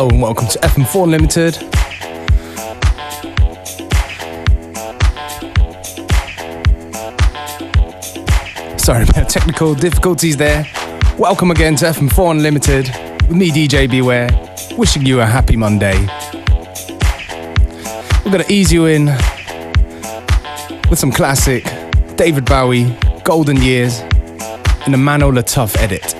Hello and welcome to FM4 Unlimited. Sorry about technical difficulties there. Welcome again to FM4 Unlimited with me, DJ Beware, wishing you a happy Monday. We're going to ease you in with some classic David Bowie, Golden Years, in a Mano Tough edit.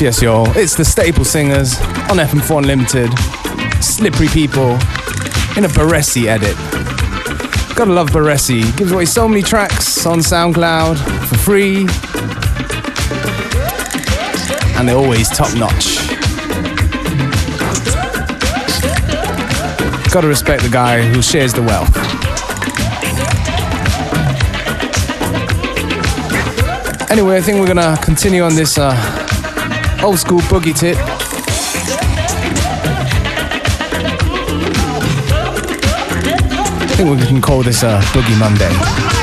Yes, y'all. It's the Staple Singers on FM4 Unlimited. Slippery People in a Baresi edit. Gotta love Baresi. Gives away so many tracks on SoundCloud for free. And they're always top notch. Gotta respect the guy who shares the wealth. Anyway, I think we're gonna continue on this uh, old school boogie tip. I think we can call this a uh, Boogie Monday.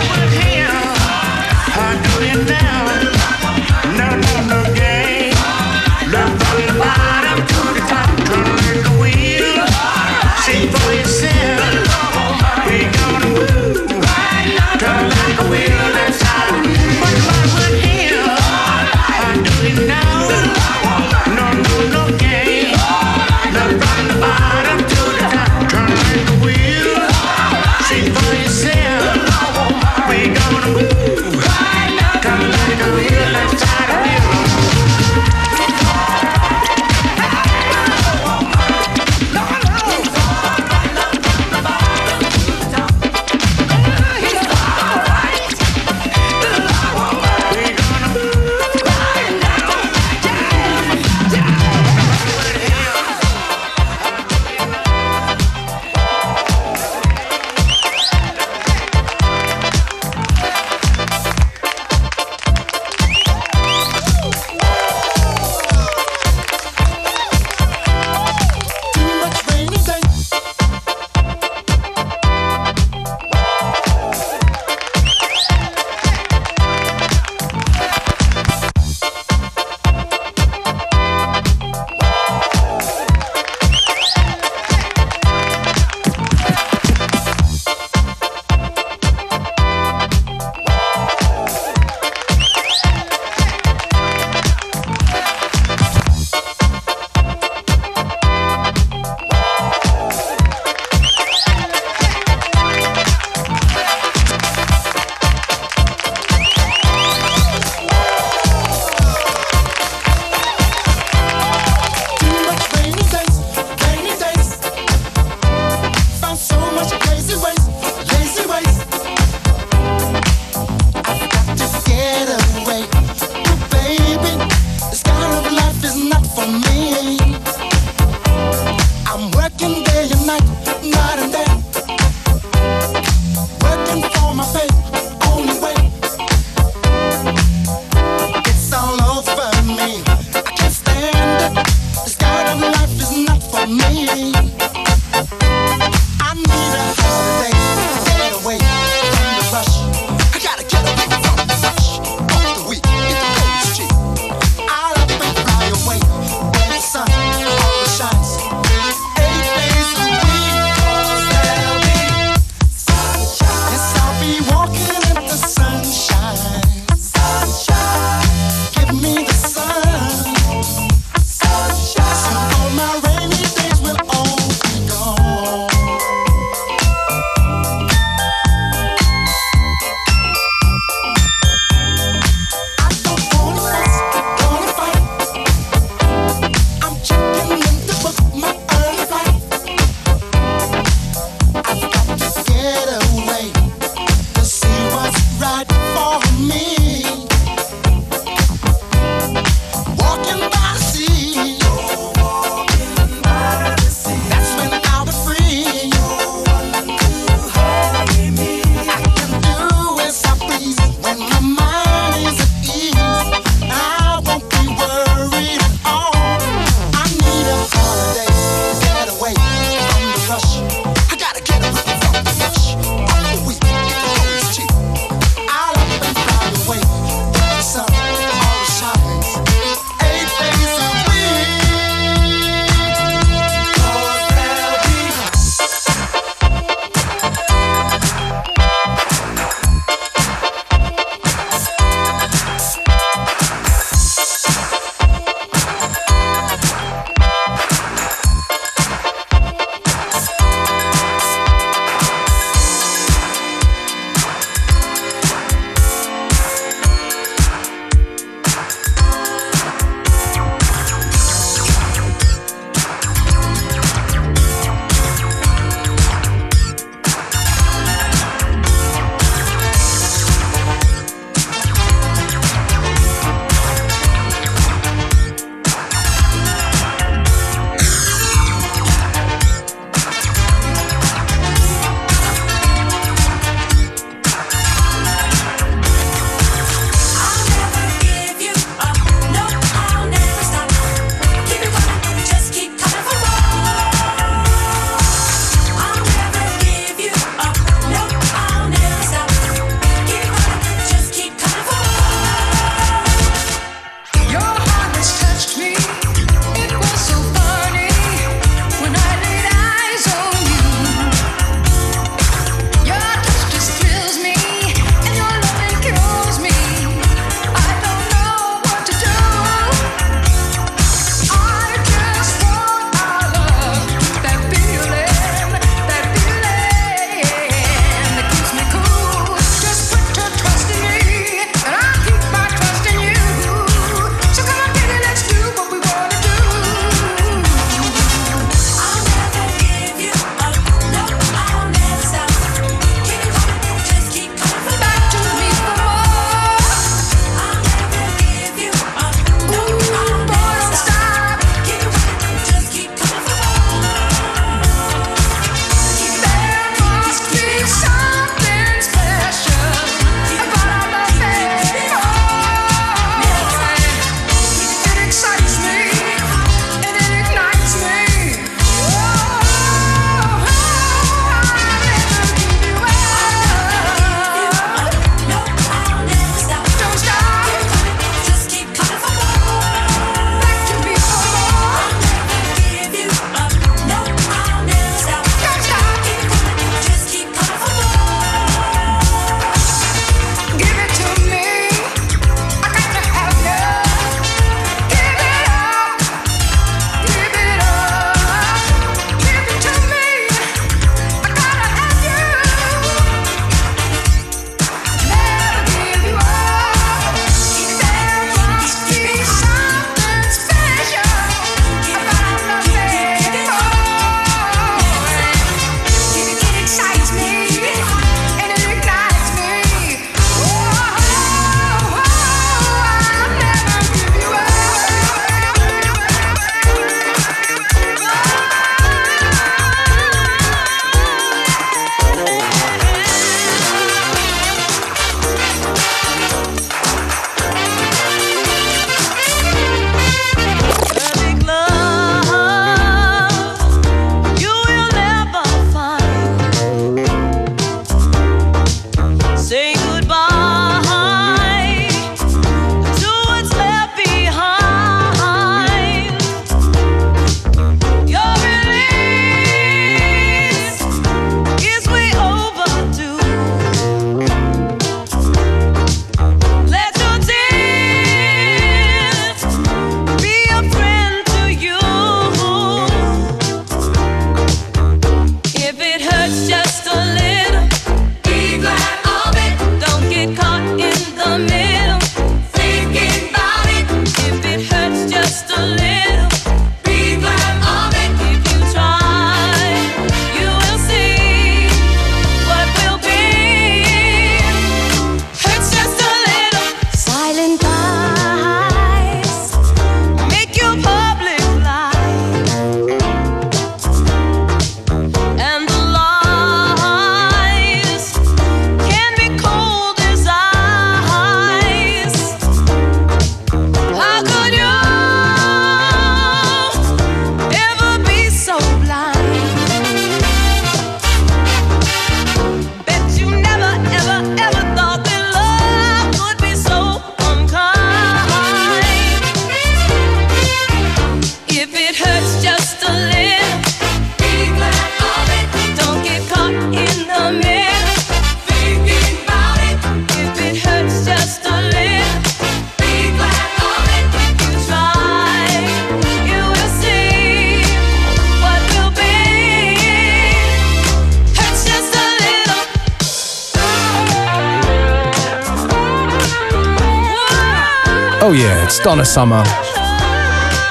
Donna Summer.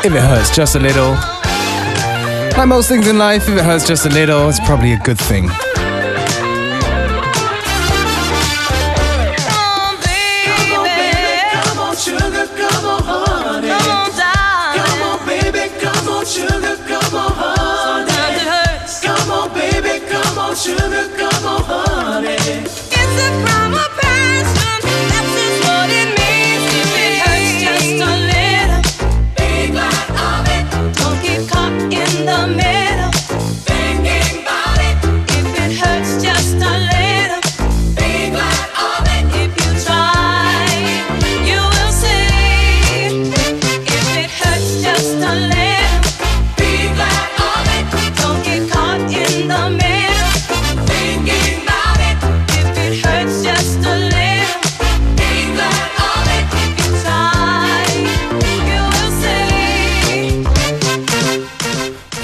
If it hurts just a little. Like most things in life, if it hurts just a little, it's probably a good thing.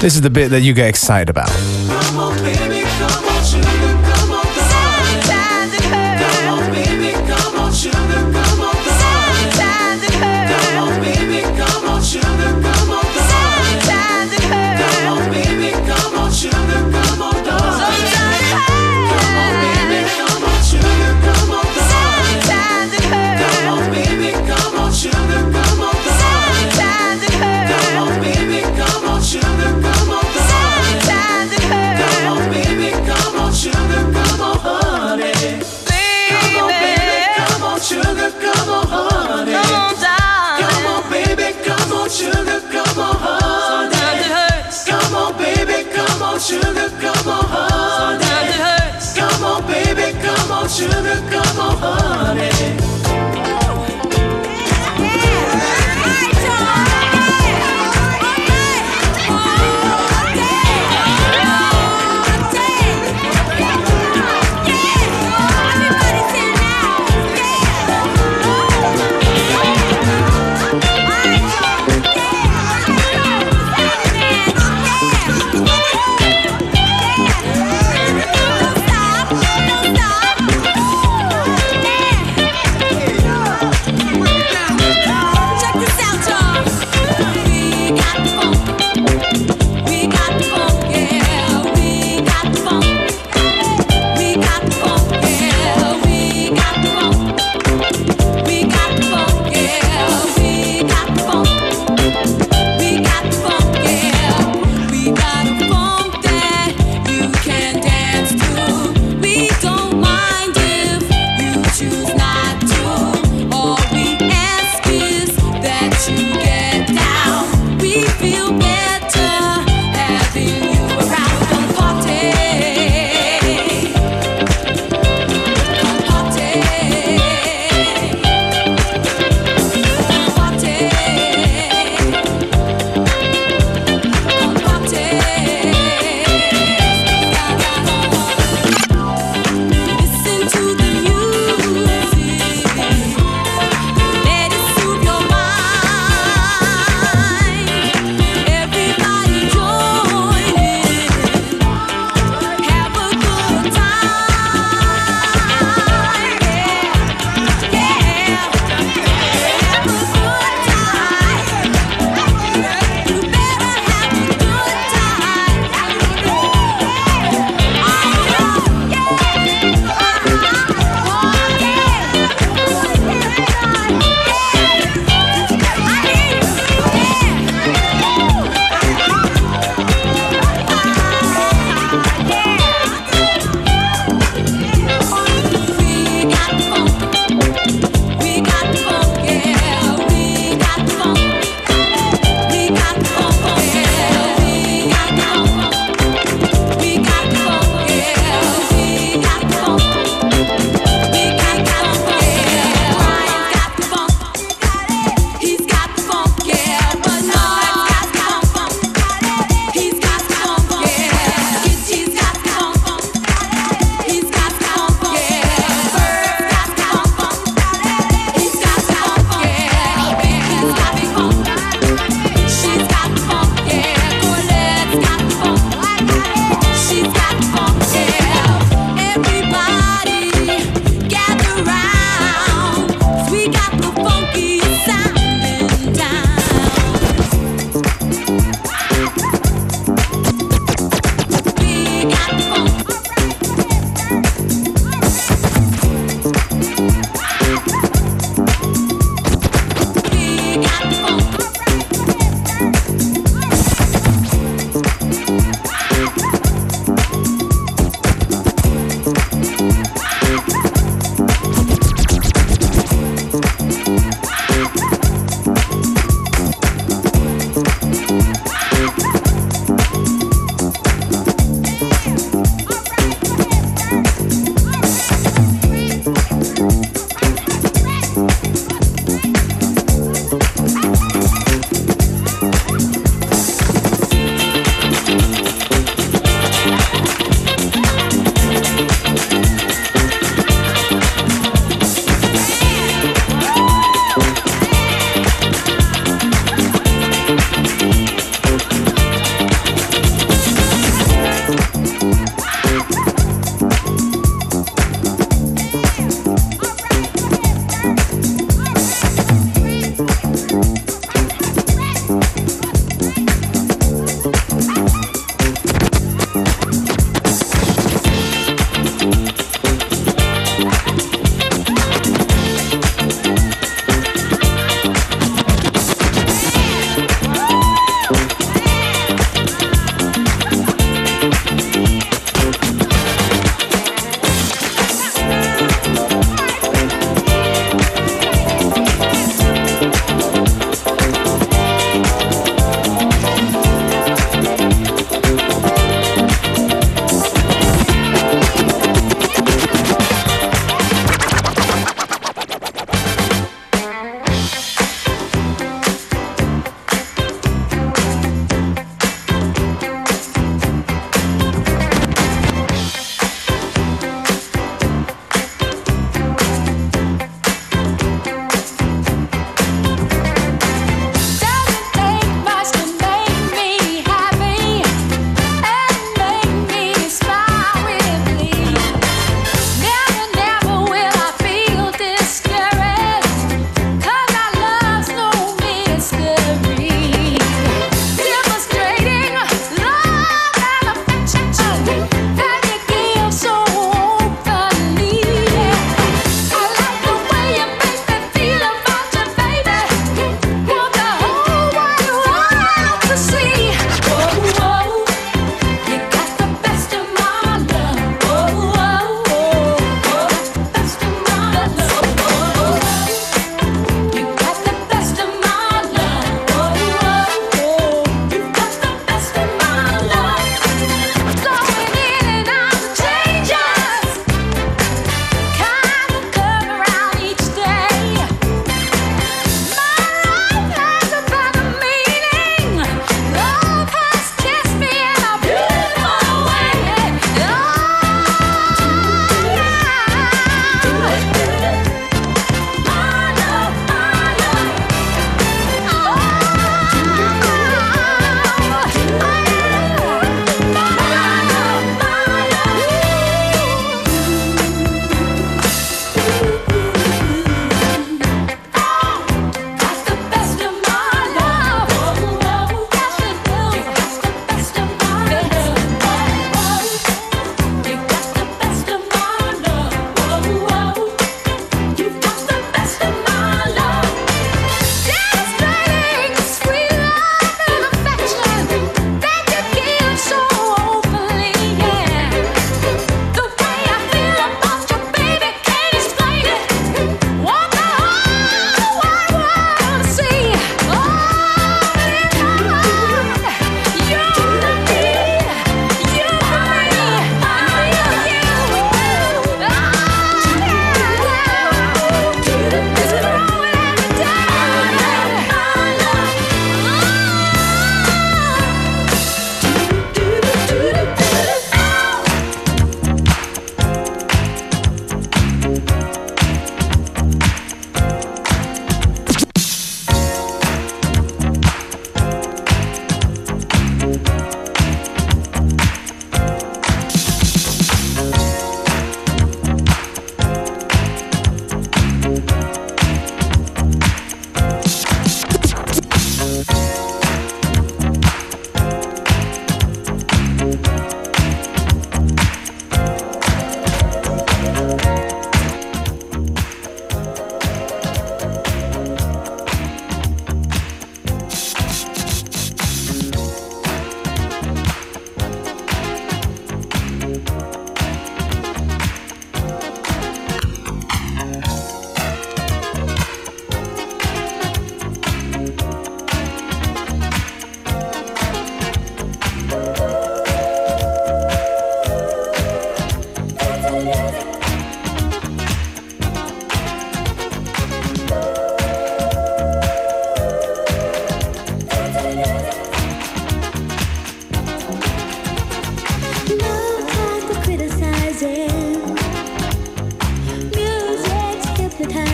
This is the bit that you get excited about.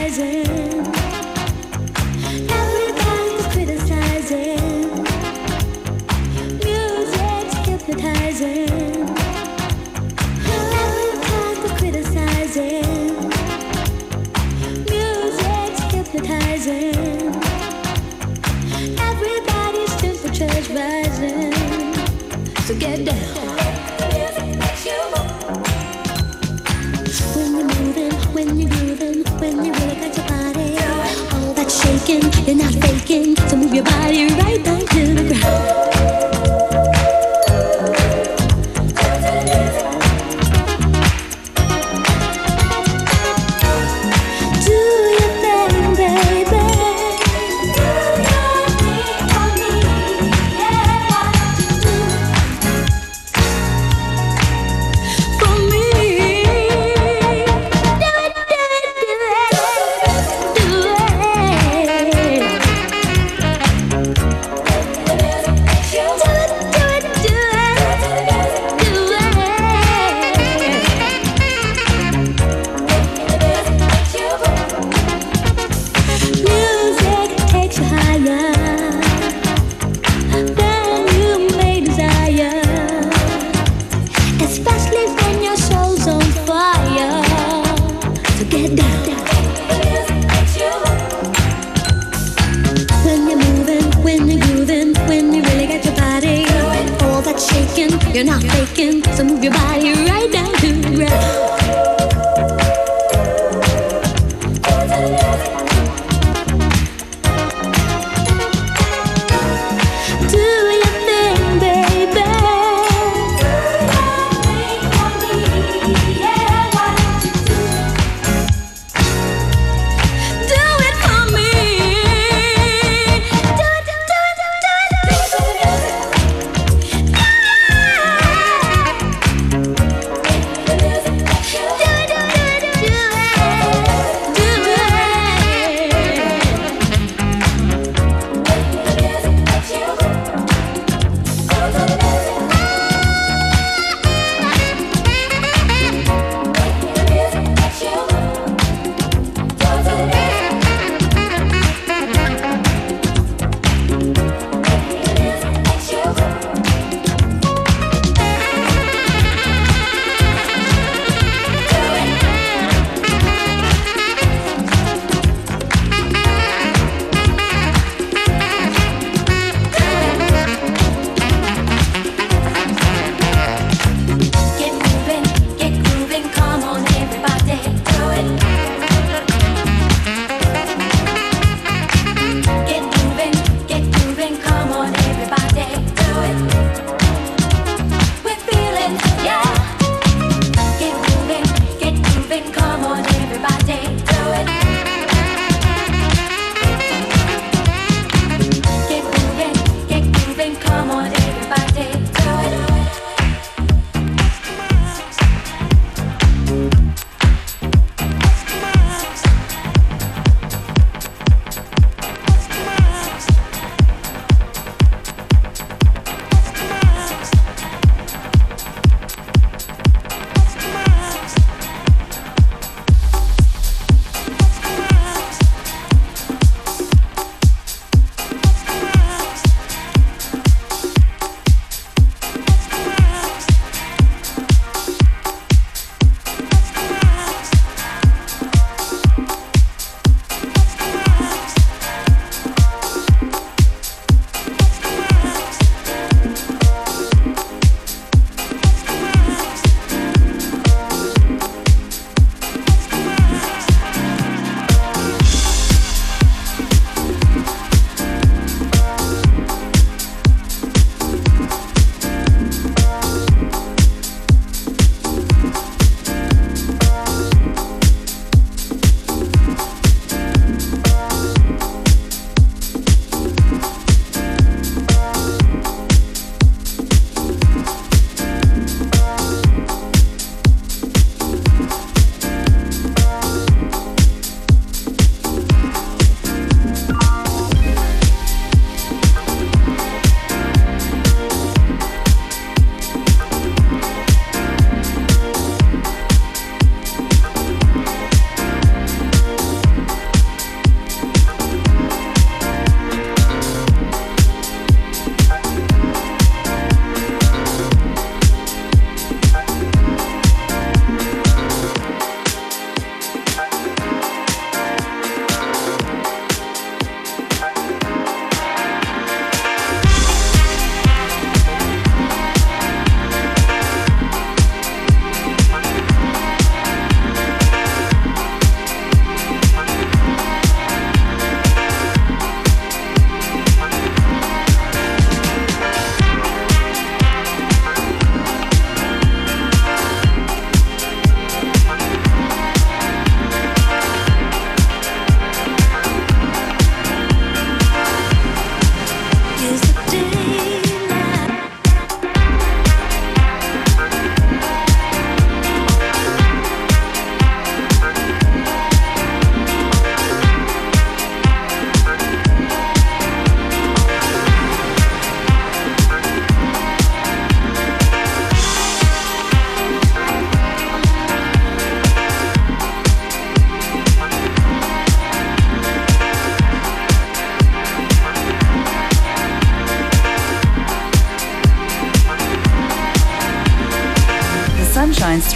rising. You're not faking, so move your body right back to the ground.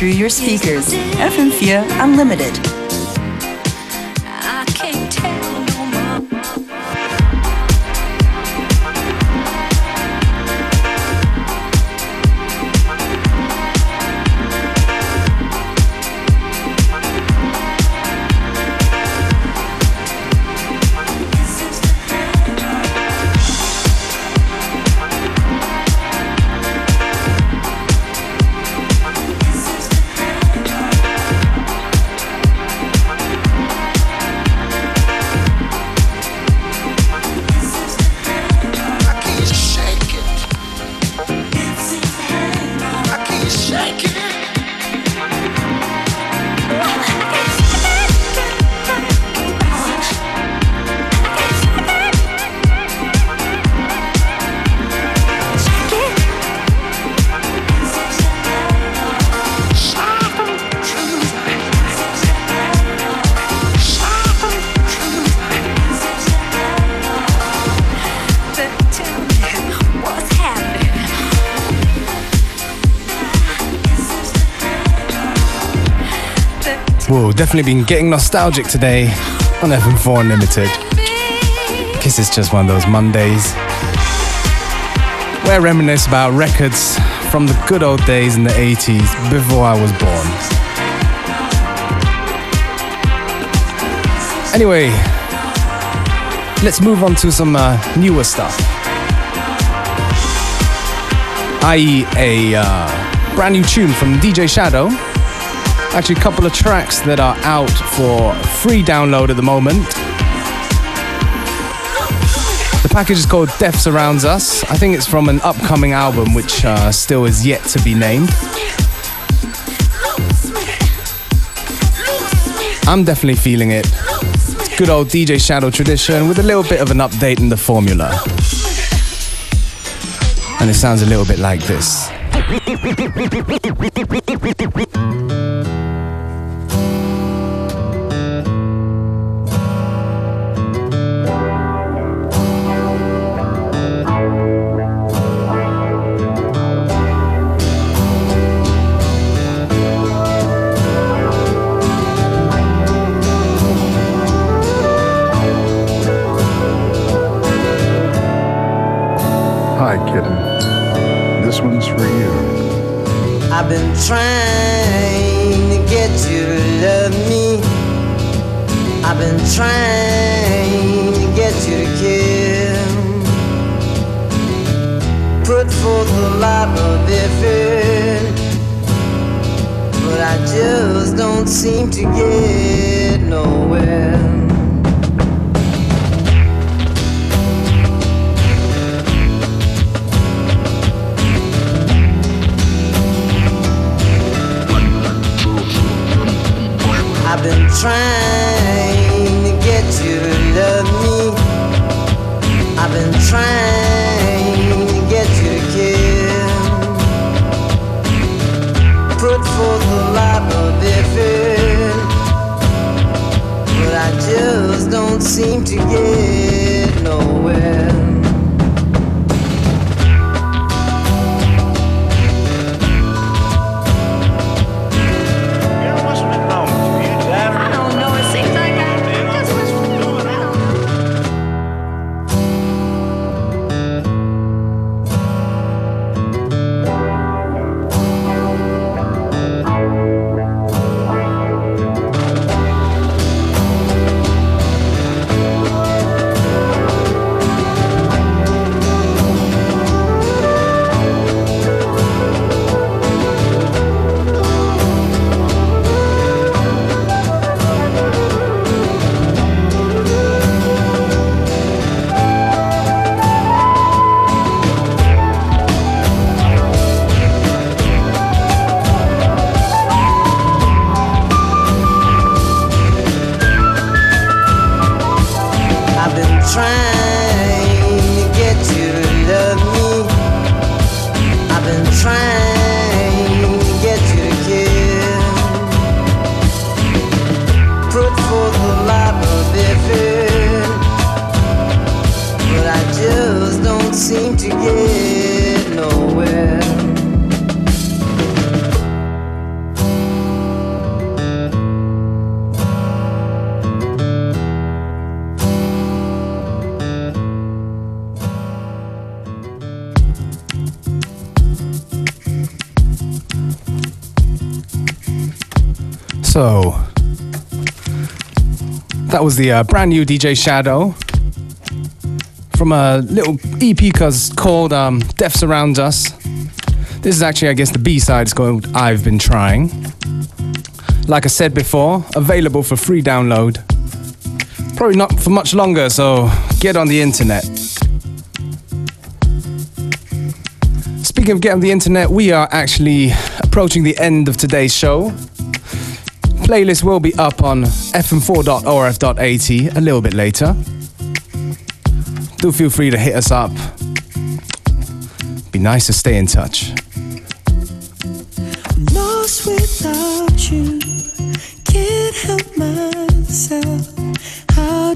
Through your speakers. FM4 Unlimited. Definitely been getting nostalgic today on FM4 Unlimited. Kiss is just one of those Mondays where I reminisce about records from the good old days in the 80s before I was born. Anyway, let's move on to some uh, newer stuff. I.e., a uh, brand new tune from DJ Shadow Actually, a couple of tracks that are out for free download at the moment. The package is called Def Surrounds Us. I think it's from an upcoming album which uh, still is yet to be named. I'm definitely feeling it. It's good old DJ Shadow tradition with a little bit of an update in the formula. And it sounds a little bit like this. I've been trying to get you to love me. I've been trying to get you to care. Put forth a lot of effort, but I just don't seem to get nowhere. trying to get you to love me. I've been trying to get you to care. Put forth a lot of effort, but I just don't seem to get nowhere. Was the uh, brand new DJ Shadow from a little EP called um, Def Surrounds Us. This is actually, I guess, the B side is called I've Been Trying. Like I said before, available for free download. Probably not for much longer, so get on the internet. Speaking of getting on the internet, we are actually approaching the end of today's show. Playlist will be up on fm4.orf.at a little bit later. Do feel free to hit us up. Be nice to stay in touch.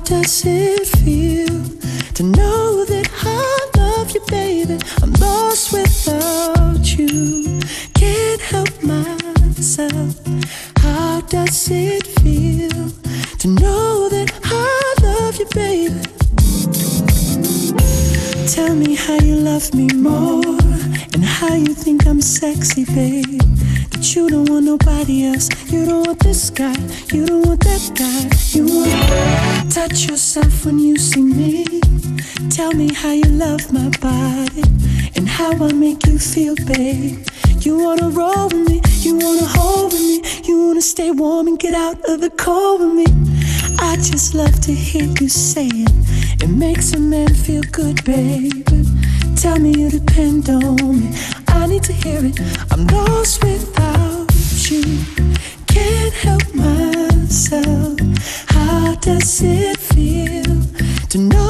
does it feel babe. That you don't want nobody else. You don't want this guy. You don't want that guy. You want touch yourself when you see me. Tell me how you love my body and how I make you feel, babe. You wanna roll with me. You wanna hold with me. You wanna stay warm and get out of the cold with me. I just love to hear you say it. It makes a man feel good, baby. Tell me you depend on me. Need to hear it. I'm lost without you. Can't help myself. How does it feel to know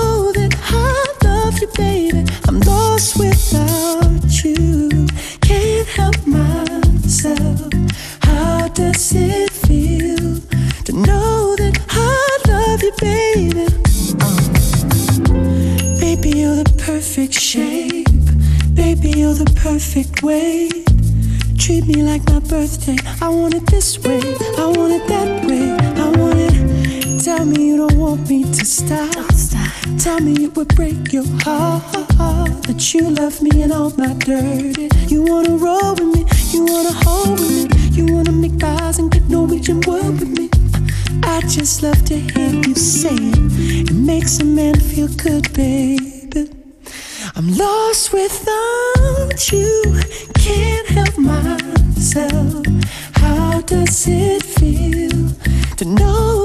way. Treat me like my birthday. I want it this way. I want it that way. I want it. Tell me you don't want me to stop. Tell me it would break your heart that you love me and all my dirty. You wanna roll with me. You wanna hold with me. You wanna make eyes and get Norwegian word with me. I just love to hear you say it. It makes a man feel good, baby. I'm lost without you. Can't help myself. How does it feel to know